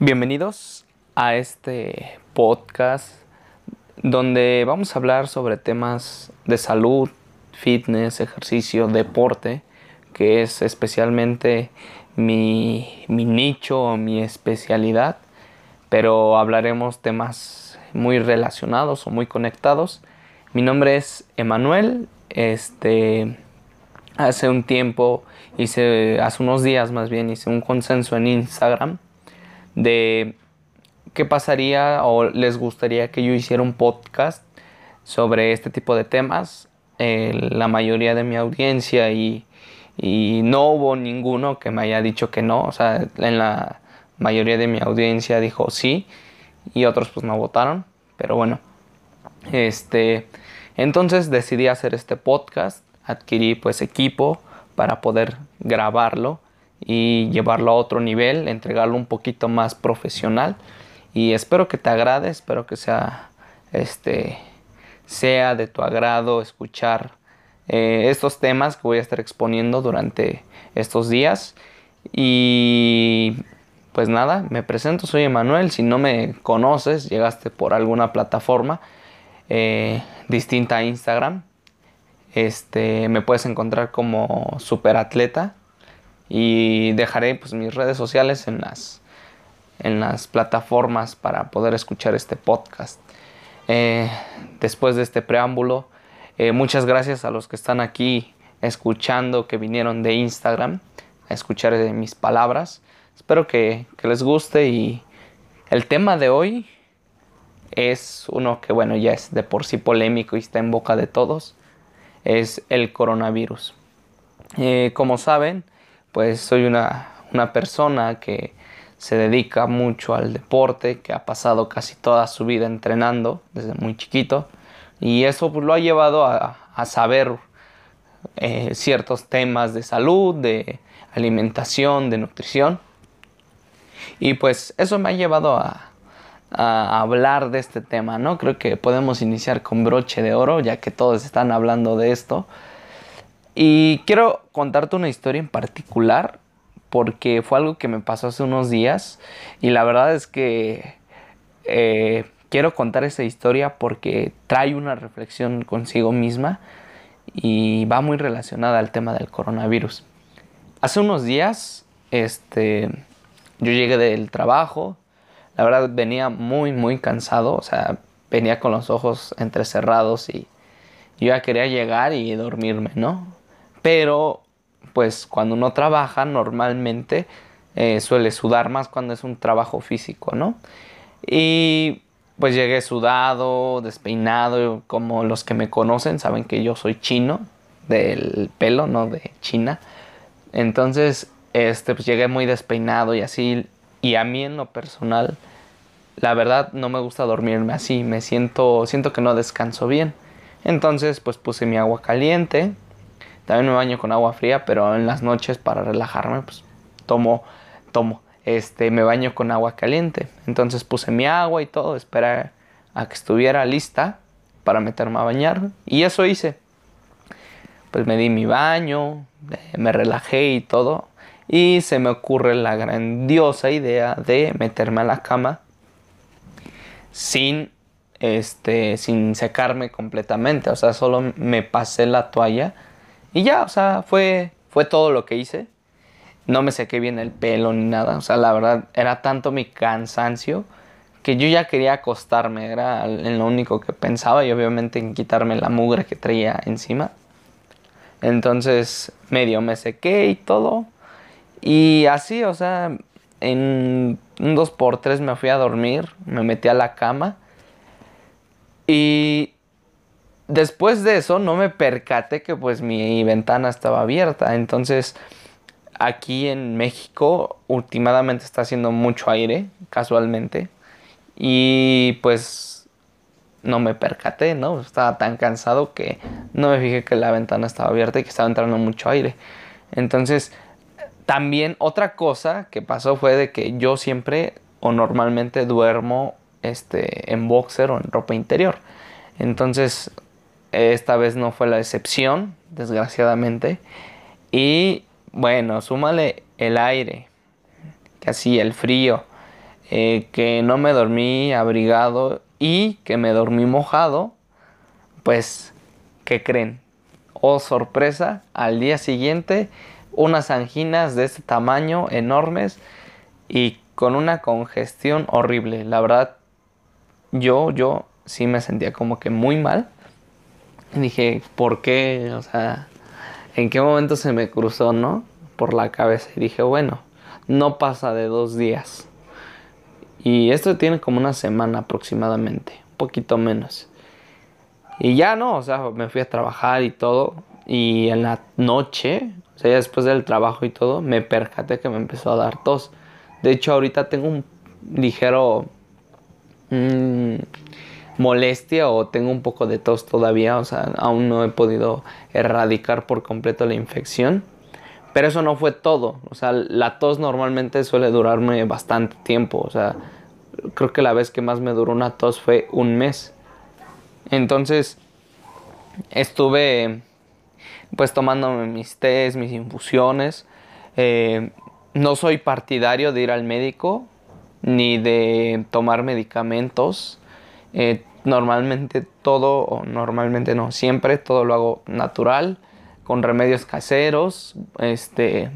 Bienvenidos a este podcast donde vamos a hablar sobre temas de salud, fitness, ejercicio, deporte, que es especialmente mi, mi nicho o mi especialidad, pero hablaremos temas muy relacionados o muy conectados. Mi nombre es Emanuel, este, hace un tiempo hice, hace unos días más bien, hice un consenso en Instagram de qué pasaría o les gustaría que yo hiciera un podcast sobre este tipo de temas. la mayoría de mi audiencia y, y, no hubo ninguno que me haya dicho que no. O sea, en la mayoría de mi audiencia dijo sí y otros pues no votaron. Pero bueno, este, entonces decidí hacer este podcast. Adquirí pues equipo para poder grabarlo y llevarlo a otro nivel, entregarlo un poquito más profesional. Y espero que te agrade, espero que sea este sea de tu agrado escuchar eh, estos temas que voy a estar exponiendo durante estos días. Y pues nada, me presento, soy Emanuel, si no me conoces, llegaste por alguna plataforma eh, distinta a Instagram, este, me puedes encontrar como superatleta y dejaré pues, mis redes sociales en las, en las plataformas para poder escuchar este podcast. Eh, después de este preámbulo, eh, muchas gracias a los que están aquí escuchando, que vinieron de Instagram a escuchar mis palabras. Espero que, les guste y el tema de hoy es uno que bueno ya es de por sí polémico y está en boca de todos, es el coronavirus. Eh, como saben, pues soy una, persona que se dedica mucho al deporte, que ha pasado casi toda su vida entrenando desde muy chiquito y eso pues, lo ha llevado a, saber eh, ciertos temas de salud, de alimentación, de nutrición y pues eso me ha llevado a, a hablar de este tema, ¿no? Creo que podemos iniciar con broche de oro ya que todos están hablando de esto. Y quiero contarte una historia en particular porque fue algo que me pasó hace unos días y la verdad es que eh, quiero contar esa historia porque trae una reflexión consigo misma y va muy relacionada al tema del coronavirus. Hace unos días, este, yo llegué del trabajo, la verdad venía muy muy cansado, o sea, venía con los ojos entrecerrados y yo ya quería llegar y dormirme, ¿no? Pero, pues cuando uno trabaja, normalmente eh, suele sudar más cuando es un trabajo físico, ¿no? Y pues llegué sudado, despeinado, como los que me conocen saben que yo soy chino del pelo, no de China. Entonces, este, pues llegué muy despeinado y así. Y a mí en lo personal, la verdad no me gusta dormirme así, me siento, siento que no descanso bien. Entonces, pues puse mi agua caliente, también me baño con agua fría, pero en las noches para relajarme, pues tomo, tomo, este, me baño con agua caliente. Entonces puse mi agua y todo, esperé a que estuviera lista para meterme a bañar. Y eso hice. Pues me di mi baño, eh, me relajé y todo. Y se me ocurre la grandiosa idea de meterme a la cama sin este sin secarme completamente, o sea, solo me pasé la toalla y ya, o sea, fue, fue todo lo que hice. No me sequé bien el pelo ni nada. O sea, la verdad, era tanto mi cansancio que yo ya quería acostarme. Era lo único que pensaba y obviamente en quitarme la mugre que traía encima. Entonces, medio me sequé y todo. Y así, o sea, en un 2x3 me fui a dormir, me metí a la cama. Y después de eso no me percaté que pues mi ventana estaba abierta. Entonces aquí en México últimamente está haciendo mucho aire, casualmente. Y pues no me percaté, ¿no? Estaba tan cansado que no me fijé que la ventana estaba abierta y que estaba entrando mucho aire. Entonces, también otra cosa que pasó fue de que yo siempre o normalmente duermo este, en boxer o en ropa interior. Entonces, esta vez no fue la excepción, desgraciadamente. Y bueno, súmale el aire, que así el frío, eh, que no me dormí abrigado y que me dormí mojado, pues, ¿qué creen? Oh, sorpresa, al día siguiente unas anginas de este tamaño enormes y con una congestión horrible. La verdad, yo, yo sí me sentía como que muy mal. Dije, ¿por qué? O sea, ¿en qué momento se me cruzó, no? Por la cabeza. Y dije, bueno, no pasa de dos días. Y esto tiene como una semana aproximadamente, un poquito menos. Y ya no, o sea, me fui a trabajar y todo. Y en la noche, o sea, ya después del trabajo y todo, me percaté que me empezó a dar tos. De hecho, ahorita tengo un ligero mm, molestia o tengo un poco de tos todavía. O sea, aún no he podido erradicar por completo la infección. Pero eso no fue todo. O sea, la tos normalmente suele durarme bastante tiempo. O sea, creo que la vez que más me duró una tos fue un mes. Entonces, estuve pues tomándome mis tés, mis infusiones. Eh, no soy partidario de ir al médico ni de tomar medicamentos. Eh, normalmente todo, o normalmente no, siempre todo lo hago natural, con remedios caseros, este,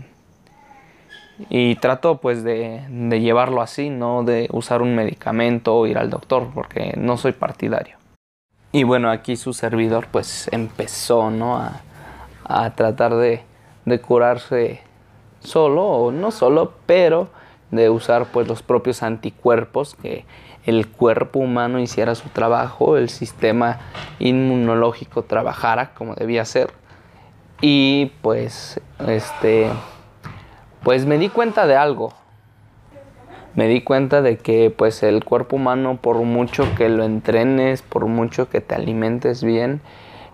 y trato pues de, llevarlo así, no de usar un medicamento o ir al doctor, porque no soy partidario. Y bueno, aquí su servidor pues empezó, ¿no? A, a tratar de, de curarse solo o no solo, pero de usar pues los propios anticuerpos que el cuerpo humano hiciera su trabajo, el sistema inmunológico trabajara como debía ser. Y pues este pues me di cuenta de algo. Me di cuenta de que pues el cuerpo humano por mucho que lo entrenes, por mucho que te alimentes bien,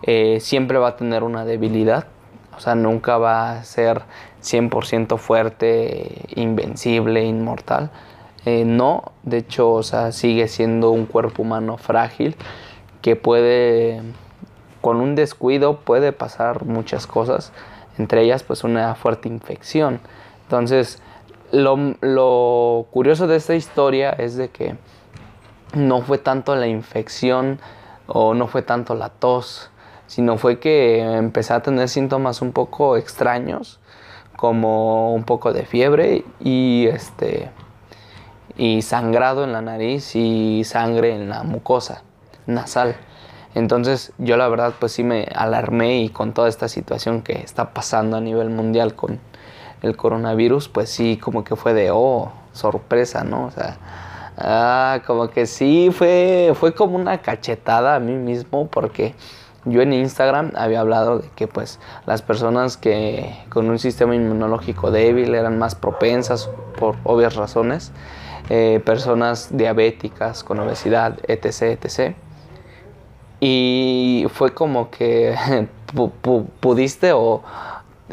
eh, siempre va a tener una debilidad. O sea, nunca va a ser 100% fuerte, invencible, inmortal. Eh, no, de hecho, o sea, sigue siendo un cuerpo humano frágil que puede, con un descuido, puede pasar muchas cosas, entre ellas pues una fuerte infección. Entonces, lo, lo curioso de esta historia es de que no fue tanto la infección o no fue tanto la tos, sino fue que empecé a tener síntomas un poco extraños, como un poco de fiebre y este y sangrado en la nariz y sangre en la mucosa nasal. Entonces yo la verdad pues sí me alarmé y con toda esta situación que está pasando a nivel mundial con el coronavirus, pues sí como que fue de oh, sorpresa, ¿no? O sea, ah, como que sí fue fue como una cachetada a mí mismo porque yo en Instagram había hablado de que pues las personas que con un sistema inmunológico débil eran más propensas por obvias razones, eh, personas diabéticas con obesidad, etc, etc. Y fue como que pudiste o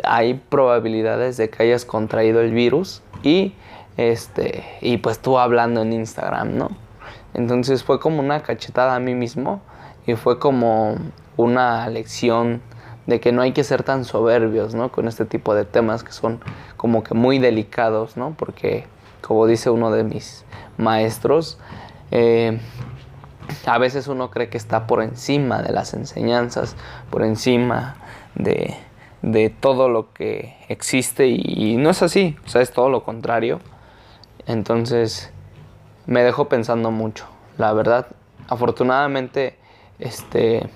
hay probabilidades de que hayas contraído el virus y este y pues tú hablando en Instagram, ¿no? Entonces fue como una cachetada a mí mismo y fue como una lección de que no hay que ser tan soberbios, ¿no? Con este tipo de temas que son como que muy delicados, ¿no? Porque, como dice uno de mis maestros, eh, a veces uno cree que está por encima de las enseñanzas, por encima de, de todo lo que existe y, no es así, o sea, es todo lo contrario. Entonces, me dejó pensando mucho, la verdad. Afortunadamente, este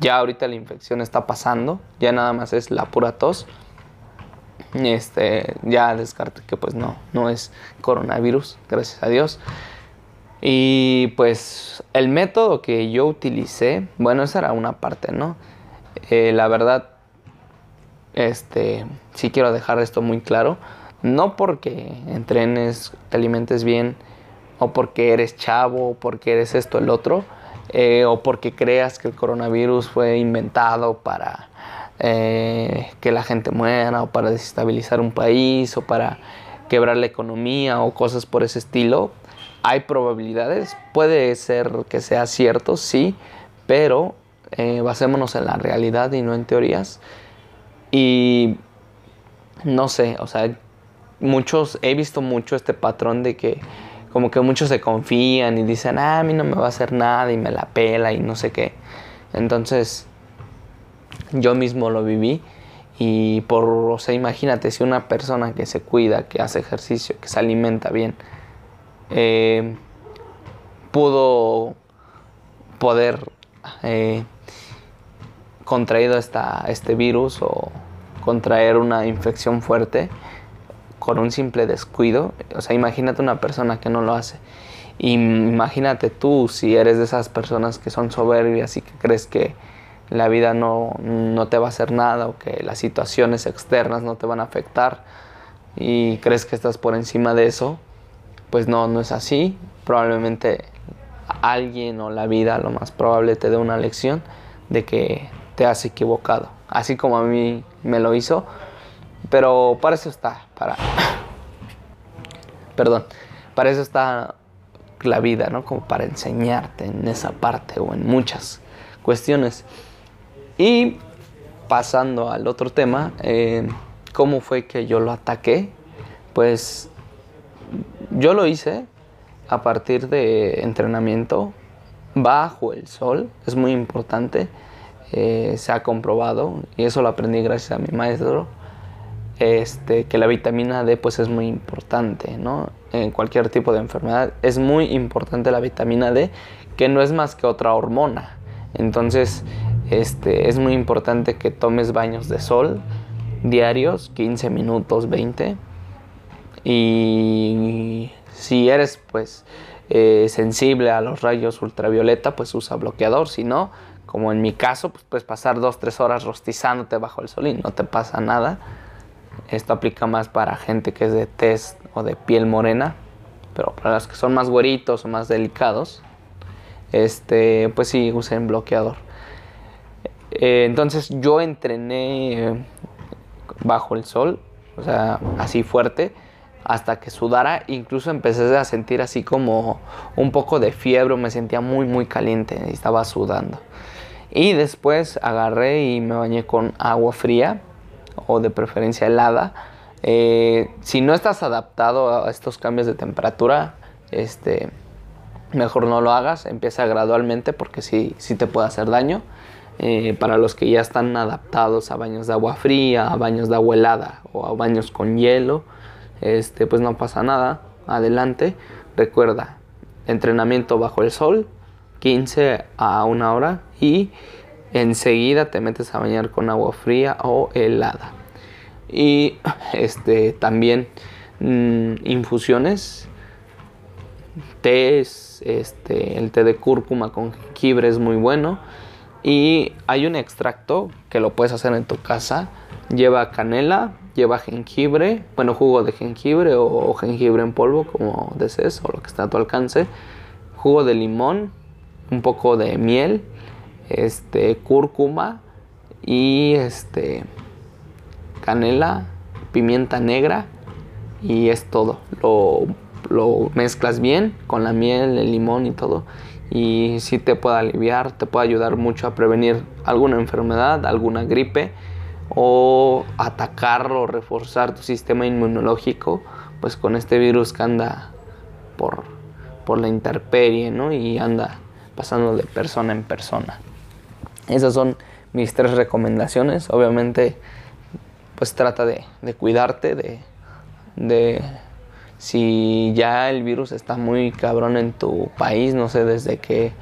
ya ahorita la infección está pasando, ya nada más es la pura tos. Este, ya descarte que pues no, no es coronavirus, gracias a Dios. Y pues el método que yo utilicé, bueno, esa era una parte, ¿no? Eh, la verdad, este, sí quiero dejar esto muy claro. No porque entrenes, te alimentes bien, o porque eres chavo, o porque eres esto, el otro eh, o porque creas que el coronavirus fue inventado para eh, que la gente muera o para desestabilizar un país o para quebrar la economía o cosas por ese estilo. Hay probabilidades, puede ser que sea cierto, sí, pero eh, basémonos en la realidad y no en teorías. Y no sé, o sea, muchos, he visto mucho este patrón de que como que muchos se confían y dicen, ah, a mí no me va a hacer nada y me la pela y no sé qué. Entonces, yo mismo lo viví y por, o sea, imagínate si una persona que se cuida, que hace ejercicio, que se alimenta bien, eh, pudo poder eh, contraído esta, este virus o contraer una infección fuerte con un simple descuido. O sea, imagínate una persona que no lo hace. Imagínate tú si eres de esas personas que son soberbias y que crees que la vida no, no te va a hacer nada o que las situaciones externas no te van a afectar y crees que estás por encima de eso, pues no, no es así. Probablemente alguien o la vida lo más probable te dé una lección de que te has equivocado, así como a mí me lo hizo, pero para eso está, para perdón, para eso está la vida, ¿no? Como para enseñarte en esa parte o en muchas cuestiones. Y pasando al otro tema, eh, ¿cómo fue que yo lo ataqué? Pues yo lo hice a partir de entrenamiento bajo el sol, es muy importante, eh, se ha comprobado, y eso lo aprendí gracias a mi maestro, este, que la vitamina D pues es muy importante, ¿no? En cualquier tipo de enfermedad es muy importante la vitamina D, que no es más que otra hormona. Entonces, este, es muy importante que tomes baños de sol diarios, 15 minutos, 20. Y si eres pues eh, sensible a los rayos ultravioleta, pues usa bloqueador. Si no, como en mi caso, pues puedes pasar 2-3 horas rostizándote bajo el sol y no te pasa nada. Esto aplica más para gente que es de tez o de piel morena, pero para los que son más güeritos o más delicados, este, pues sí, usen bloqueador. Eh, entonces yo entrené bajo el sol, o sea, así fuerte hasta que sudara, incluso empecé a sentir así como un poco de fiebre, me sentía muy muy caliente y estaba sudando. Y después agarré y me bañé con agua fría o de preferencia helada. Eh, si no estás adaptado a estos cambios de temperatura, este, mejor no lo hagas, empieza gradualmente porque sí, sí te puede hacer daño. Eh, para los que ya están adaptados a baños de agua fría, a baños de agua helada o a baños con hielo, este, pues no pasa nada, adelante. Recuerda, entrenamiento bajo el sol, 15 a una hora y enseguida te metes a bañar con agua fría o helada. Y este, también mm, infusiones, tés, este, el té de cúrcuma con jengibre es muy bueno. Y hay un extracto que lo puedes hacer en tu casa. Lleva canela, lleva jengibre, bueno, jugo de jengibre o, jengibre en polvo, como desees, o lo que está a tu alcance. Jugo de limón, un poco de miel, este, cúrcuma y este, canela, pimienta negra y es todo. Lo, lo mezclas bien con la miel, el limón y todo y si te puede aliviar, te puede ayudar mucho a prevenir alguna enfermedad, alguna gripe o atacar o reforzar tu sistema inmunológico, pues con este virus que anda por, por la intemperie, ¿no? Y anda pasando de persona en persona. Esas son mis tres recomendaciones. Obviamente, pues trata de, cuidarte, de, de si ya el virus está muy cabrón en tu país, no sé desde qué,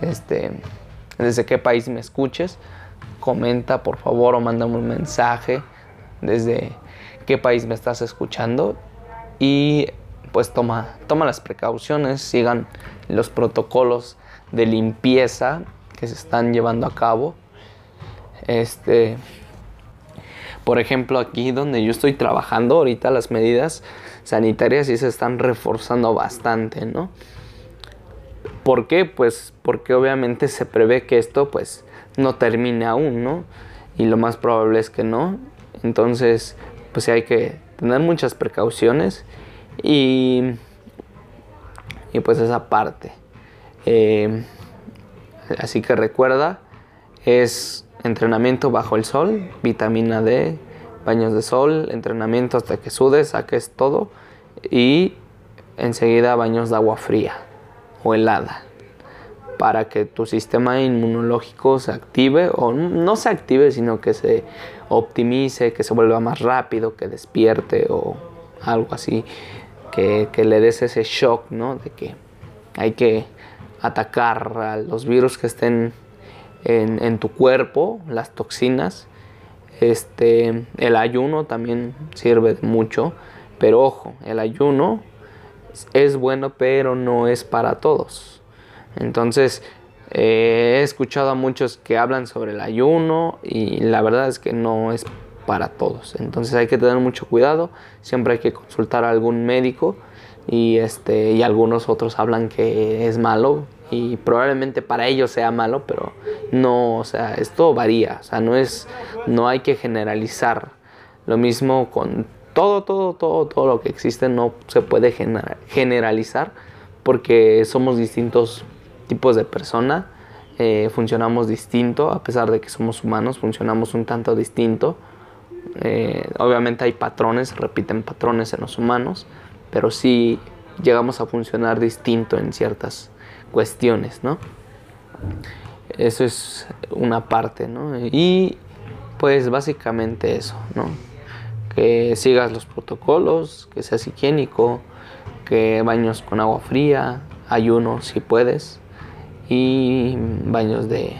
este, desde qué país me escuches, comenta por favor o mándame un mensaje desde qué país me estás escuchando y pues toma, toma las precauciones, sigan los protocolos de limpieza que se están llevando a cabo. Este, por ejemplo, aquí donde yo estoy trabajando, ahorita las medidas sanitarias sí se están reforzando bastante, ¿no? ¿Por qué? Pues porque obviamente se prevé que esto pues no termine aún, ¿no? Y lo más probable es que no. Entonces, pues hay que tener muchas precauciones y, y pues esa parte. Eh, así que recuerda, es entrenamiento bajo el sol, vitamina D, baños de sol, entrenamiento hasta que sudes, saques todo y enseguida baños de agua fría o helada para que tu sistema inmunológico se active o no se active sino que se optimice, que se vuelva más rápido, que despierte o algo así, que, le des ese shock, ¿no? De que hay que atacar a los virus que estén en, tu cuerpo, las toxinas. Este, el ayuno también sirve mucho, pero ojo, el ayuno es bueno, pero no es para todos. Entonces, eh, he escuchado a muchos que hablan sobre el ayuno y la verdad es que no es para todos. Entonces hay que tener mucho cuidado, siempre hay que consultar a algún médico y, este, y algunos otros hablan que es malo y probablemente para ellos sea malo, pero no, o sea, esto varía, o sea, no es, no hay que generalizar. Lo mismo con todo, todo, todo, todo lo que existe no se puede generalizar porque somos distintos tipos de persona, eh, funcionamos distinto, a pesar de que somos humanos, funcionamos un tanto distinto. Eh, obviamente hay patrones, repiten patrones en los humanos, pero sí llegamos a funcionar distinto en ciertas cuestiones, ¿no? Eso es una parte, ¿no? Y pues básicamente eso, ¿no? que sigas los protocolos, que seas higiénico, que baños con agua fría, ayuno si puedes, y baños de,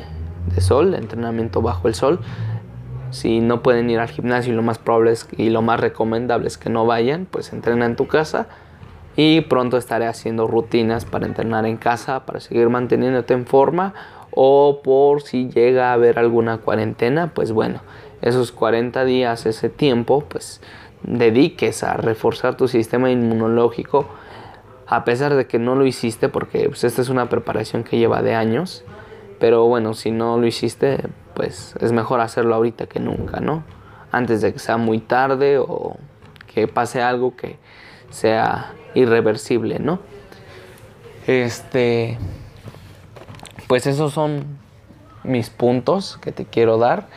sol, entrenamiento bajo el sol. Si no pueden ir al gimnasio, lo más probable es, y lo más recomendable es que no vayan, pues entrena en tu casa. Y pronto estaré haciendo rutinas para entrenar en casa, para seguir manteniéndote en forma. O por si llega a haber alguna cuarentena, pues bueno, esos 40 días, ese tiempo, pues dediques a reforzar tu sistema inmunológico, a pesar de que no lo hiciste, porque pues, esta es una preparación que lleva de años, pero bueno, si no lo hiciste, pues es mejor hacerlo ahorita que nunca, ¿no? Antes de que sea muy tarde o que pase algo que sea irreversible, ¿no? Este, pues esos son mis puntos que te quiero dar.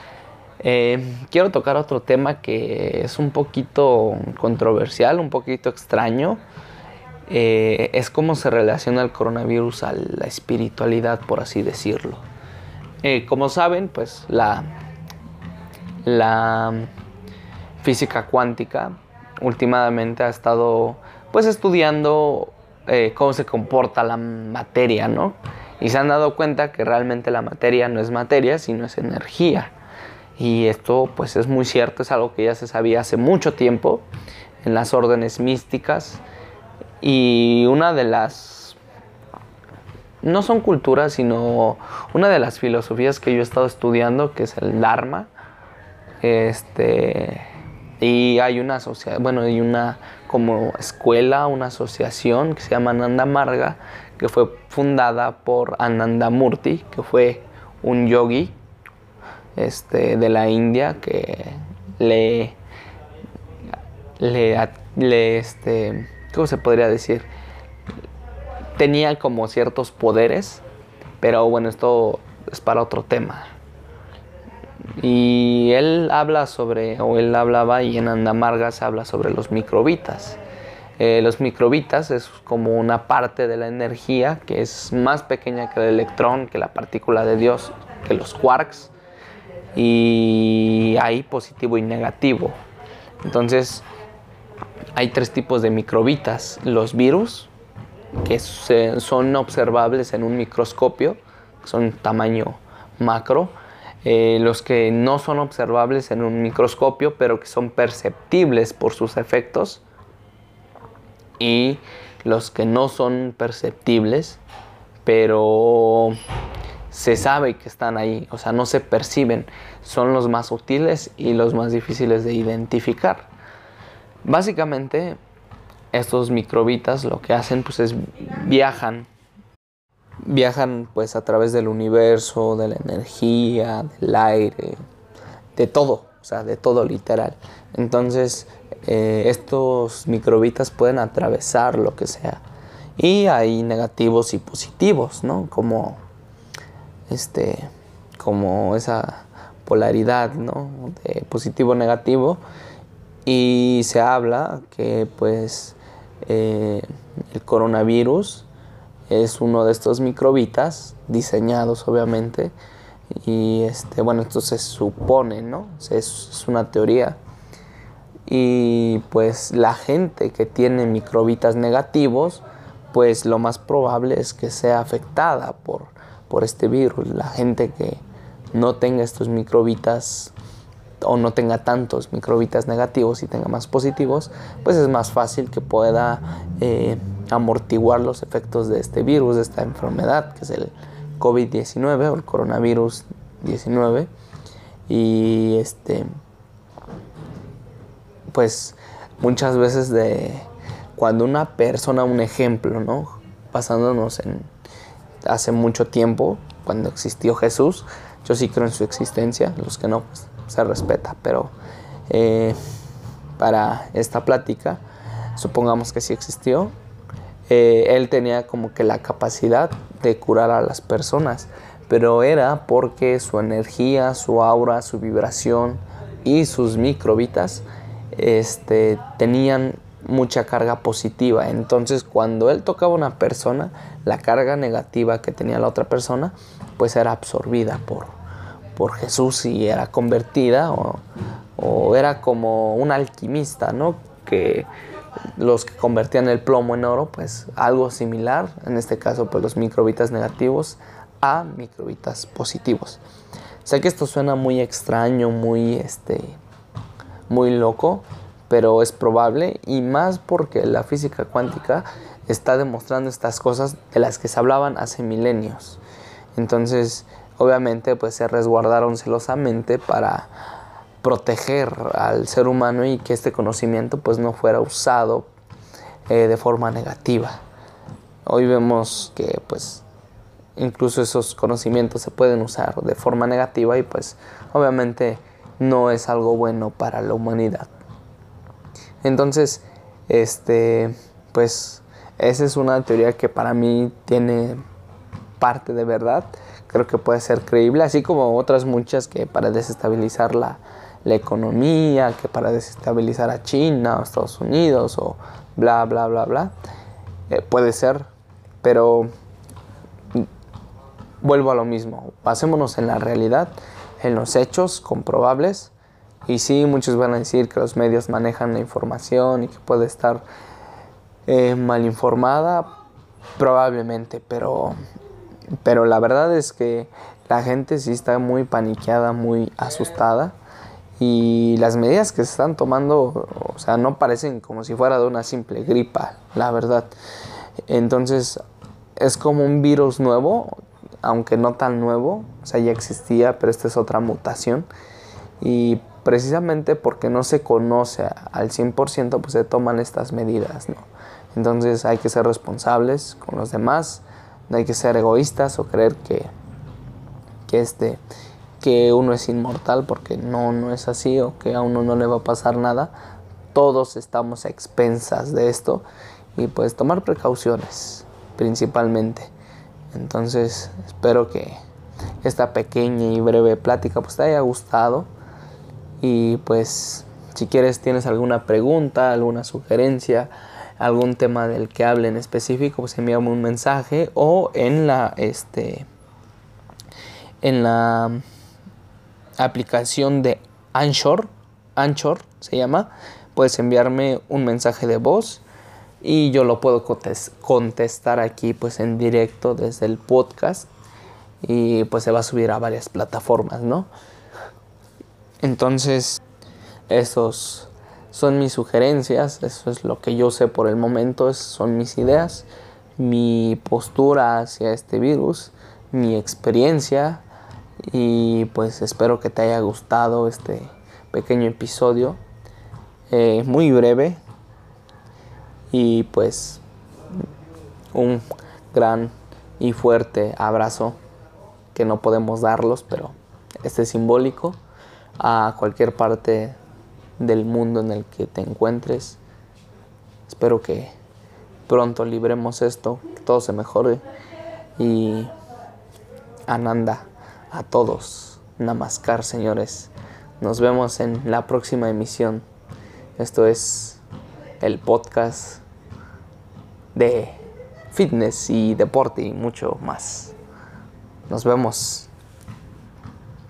Eh, quiero tocar otro tema que es un poquito controversial, un poquito extraño. Eh, es cómo se relaciona el coronavirus a la espiritualidad, por así decirlo. Eh, como saben, pues la, la física cuántica últimamente ha estado pues estudiando cómo se comporta la materia, ¿no? Y se han dado cuenta que realmente la materia no es materia, sino es energía. Y esto pues es muy cierto, es algo que ya se sabía hace mucho tiempo en las órdenes místicas. Y una de las, no son culturas, sino una de las filosofías que yo he estado estudiando, que es el Dharma. Este, y hay una asociación, bueno, hay una como escuela, una asociación que se llama Ananda Marga, que fue fundada por Ananda Murti, que fue un yogi este, de la India que le, le, este, ¿cómo se podría decir? Tenía como ciertos poderes, pero bueno, esto es para otro tema. Y él habla sobre, o él hablaba, y en Andamarga se habla sobre los microbitas. Eh, los microbitas es como una parte de la energía que es más pequeña que el electrón, que la partícula de Dios, que los quarks y hay positivo y negativo. Entonces, hay tres tipos de microbitas. Los virus, que son observables en un microscopio, son tamaño macro. Eh, los que no son observables en un microscopio, pero que son perceptibles por sus efectos. Y los que no son perceptibles, pero se sabe que están ahí, o sea, no se perciben, son los más útiles y los más difíciles de identificar. Básicamente, estos microbitas lo que hacen pues es viajan, viajan pues a través del universo, de la energía, del aire, de todo, o sea, de todo literal. Entonces, eh, estos microbitas pueden atravesar lo que sea. Y hay negativos y positivos, ¿no? Como este, como esa polaridad, ¿no? De positivo negativo y se habla que pues eh, el coronavirus es uno de estos microbitas diseñados obviamente. Y este bueno esto se supone no es, una teoría. Y pues la gente que tiene microbitas negativos pues lo más probable es que sea afectada por, por este virus. La gente que no tenga estos microbitas o no tenga tantos microbitas negativos y tenga más positivos, pues es más fácil que pueda eh, amortiguar los efectos de este virus, de esta enfermedad, que es el COVID-19 o el coronavirus 19. Y este, pues muchas veces de cuando una persona, un ejemplo, ¿no? Pasándonos en hace mucho tiempo, cuando existió Jesús, yo sí creo en su existencia, los que no, pues se respeta, pero eh, para esta plática, supongamos que sí existió, eh, él tenía como que la capacidad de curar a las personas, pero era porque su energía, su aura, su vibración y sus microbitas este, tenían mucha carga positiva. Entonces cuando él tocaba a una persona, la carga negativa que tenía la otra persona, pues era absorbida por, por Jesús y era convertida o, era como un alquimista, ¿no? Que los que convertían el plomo en oro, pues algo similar, en este caso pues los microbitas negativos a microbitas positivos. Sé que esto suena muy extraño, muy este muy loco, pero es probable y más porque la física cuántica está demostrando estas cosas de las que se hablaban hace milenios. Entonces, obviamente, pues se resguardaron celosamente para proteger al ser humano y que este conocimiento pues no fuera usado eh, de forma negativa. Hoy vemos que pues incluso esos conocimientos se pueden usar de forma negativa y pues obviamente no es algo bueno para la humanidad. Entonces, este, pues esa es una teoría que para mí tiene parte de verdad creo que puede ser creíble, así como otras muchas que para desestabilizar la, economía, que para desestabilizar a China o Estados Unidos o bla, bla, bla, bla. Eh, puede ser, pero vuelvo a lo mismo, pasémonos en la realidad, en los hechos comprobables. Y sí, muchos van a decir que los medios manejan la información y que puede estar eh, mal informada, probablemente, pero pero la verdad es que la gente sí está muy paniqueada, muy asustada. Y las medidas que se están tomando, o sea, no parecen como si fuera de una simple gripa, la verdad. Entonces, es como un virus nuevo, aunque no tan nuevo, o sea, ya existía, pero esta es otra mutación. Y precisamente porque no se conoce al 100%, pues se toman estas medidas, ¿no? Entonces hay que ser responsables con los demás, no hay que ser egoístas o creer que, que, este, que uno es inmortal porque no, no es así o que a uno no le va a pasar nada. Todos estamos a expensas de esto y pues tomar precauciones principalmente. Entonces espero que esta pequeña y breve plática pues te haya gustado y pues si quieres tienes alguna pregunta, alguna sugerencia, algún tema del que hable en específico, pues envíame un mensaje o en la este en la aplicación de Anchor, Anchor se llama, puedes enviarme un mensaje de voz y yo lo puedo contestar aquí pues en directo desde el podcast y pues se va a subir a varias plataformas, ¿no? Entonces, esos son mis sugerencias, eso es lo que yo sé por el momento, son mis ideas, mi postura hacia este virus, mi experiencia y pues espero que te haya gustado este pequeño episodio, eh, muy breve y pues un gran y fuerte abrazo que no podemos darlos, pero este es simbólico a cualquier parte del mundo en el que te encuentres. Espero que pronto libremos esto, que todo se mejore y Ananda a todos. Namaskar, señores. Nos vemos en la próxima emisión. Esto es el podcast de fitness y deporte y mucho más. Nos vemos.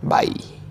Bye.